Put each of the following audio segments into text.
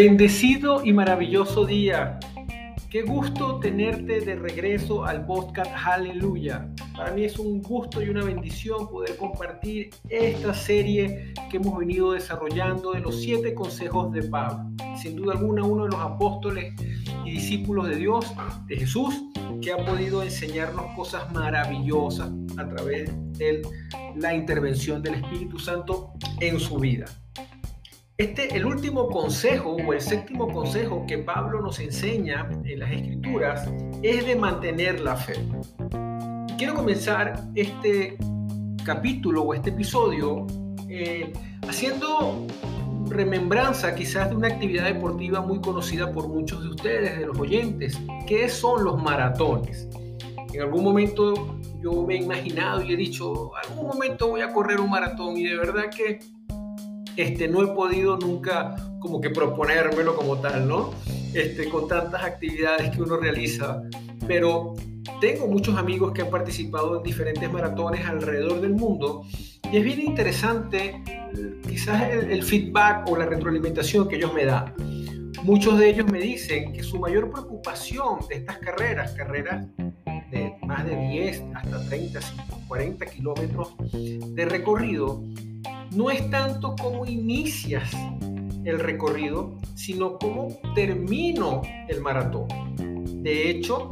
Bendecido y maravilloso día. Qué gusto tenerte de regreso al podcast Aleluya. Para mí es un gusto y una bendición poder compartir esta serie que hemos venido desarrollando de los siete consejos de Pablo. Sin duda alguna uno de los apóstoles y discípulos de Dios, de Jesús, que ha podido enseñarnos cosas maravillosas a través de la intervención del Espíritu Santo en su vida. Este, el último consejo o el séptimo consejo que Pablo nos enseña en las escrituras es de mantener la fe. Quiero comenzar este capítulo o este episodio eh, haciendo remembranza quizás de una actividad deportiva muy conocida por muchos de ustedes, de los oyentes, que son los maratones. En algún momento yo me he imaginado y he dicho, algún momento voy a correr un maratón y de verdad que este, no he podido nunca como que proponérmelo como tal, ¿no? Este, con tantas actividades que uno realiza, pero tengo muchos amigos que han participado en diferentes maratones alrededor del mundo y es bien interesante quizás el, el feedback o la retroalimentación que ellos me dan. Muchos de ellos me dicen que su mayor preocupación de estas carreras, carreras de más de 10 hasta 30, 40 kilómetros de recorrido, no es tanto cómo inicias el recorrido, sino cómo termino el maratón. De hecho,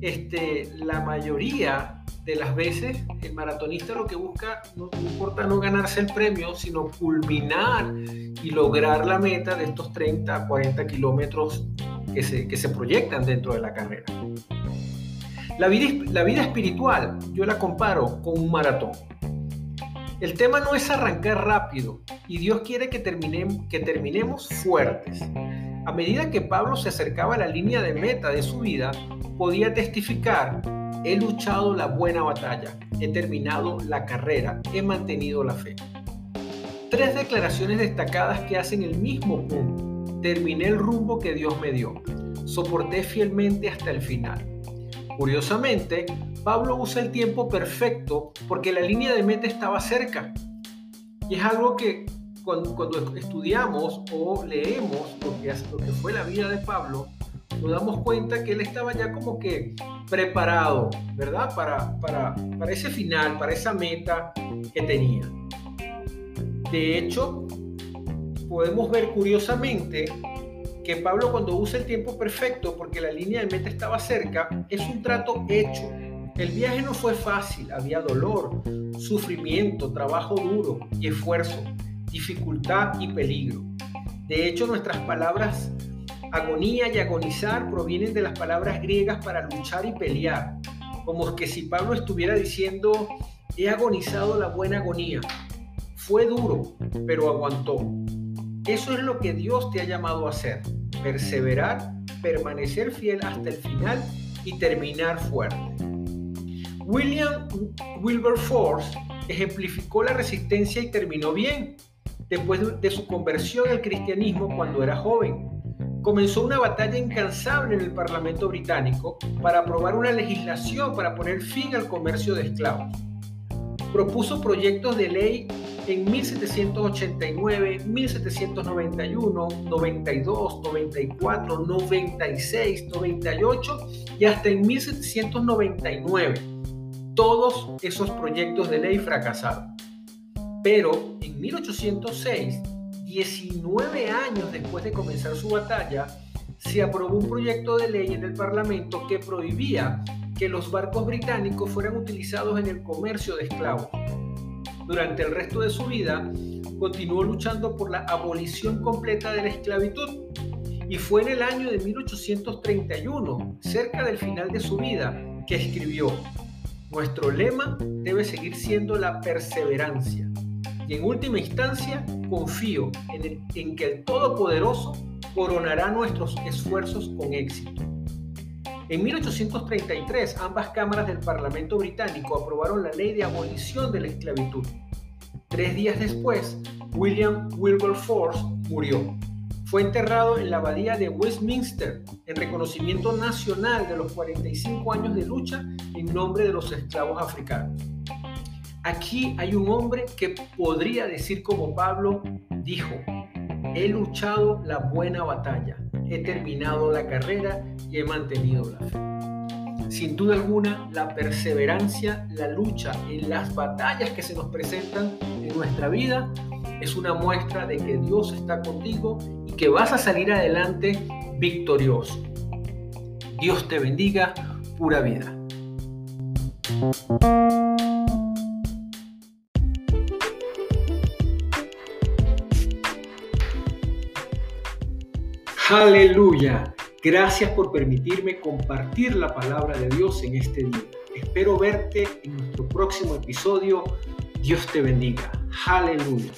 este, la mayoría de las veces el maratonista lo que busca no, importa no ganarse el premio, sino culminar y lograr la meta de estos 30, 40 kilómetros que se, proyectan dentro de la carrera. La vida espiritual yo la comparo con un maratón. El tema no es arrancar rápido y Dios quiere que, terminemos, fuertes. A medida que Pablo se acercaba a la línea de meta de su vida, podía testificar, he luchado la buena batalla, he terminado la carrera, he mantenido la fe. Tres declaraciones destacadas que hacen el mismo punto. Terminé el rumbo que Dios me dio. Soporté fielmente hasta el final. Curiosamente, Pablo usa el tiempo perfecto porque la línea de meta estaba cerca. Y es algo que cuando, estudiamos o leemos lo que, fue la vida de Pablo, nos damos cuenta que él estaba ya como que preparado, ¿verdad? Para ese final, para esa meta que tenía. De hecho, podemos ver curiosamente que Pablo cuando usa el tiempo perfecto porque la línea de meta estaba cerca, es un trato hecho el viaje no fue fácil, había dolor, sufrimiento, trabajo duro y esfuerzo, dificultad y peligro. De hecho, nuestras palabras agonía y agonizar provienen de las palabras griegas para luchar y pelear, como que si Pablo estuviera diciendo, he agonizado la buena agonía. Fue duro, pero aguantó. Eso es lo que Dios te ha llamado a hacer, perseverar, permanecer fiel hasta el final y terminar fuerte. William Wilberforce ejemplificó la resistencia y terminó bien, después de su conversión al cristianismo cuando era joven. Comenzó una batalla incansable en el Parlamento británico para aprobar una legislación para poner fin al comercio de esclavos. Propuso proyectos de ley en 1789, 1791, 92, 94, 96, 98 y hasta en 1799 todos esos proyectos de ley fracasaron. Pero en 1806, 19 años después de comenzar su batalla, se aprobó un proyecto de ley en el Parlamento que prohibía que los barcos británicos fueran utilizados en el comercio de esclavos. Durante el resto de su vida, continuó luchando por la abolición completa de la esclavitud y fue en el año de 1831, cerca del final de su vida, que escribió, Nuestro lema debe seguir siendo la perseverancia. Y en última instancia, confío en, que el Todopoderoso coronará nuestros esfuerzos con éxito. En 1833, ambas cámaras del Parlamento británico aprobaron la ley de abolición de la esclavitud. Tres días después, William Wilberforce murió. Fue enterrado en la abadía de Westminster en reconocimiento nacional de los 45 años de lucha en nombre de los esclavos africanos. Aquí hay un hombre que podría decir como Pablo dijo, he luchado la buena batalla, he terminado la carrera y he mantenido la fe. Sin duda alguna, la perseverancia, la lucha en las batallas que se nos presentan en nuestra vida es una muestra de que Dios está contigo y que vas a salir adelante victorioso. Dios te bendiga, pura vida. Aleluya. Gracias por permitirme compartir la palabra de Dios en este día. Espero verte en nuestro próximo episodio. Dios te bendiga. Aleluya.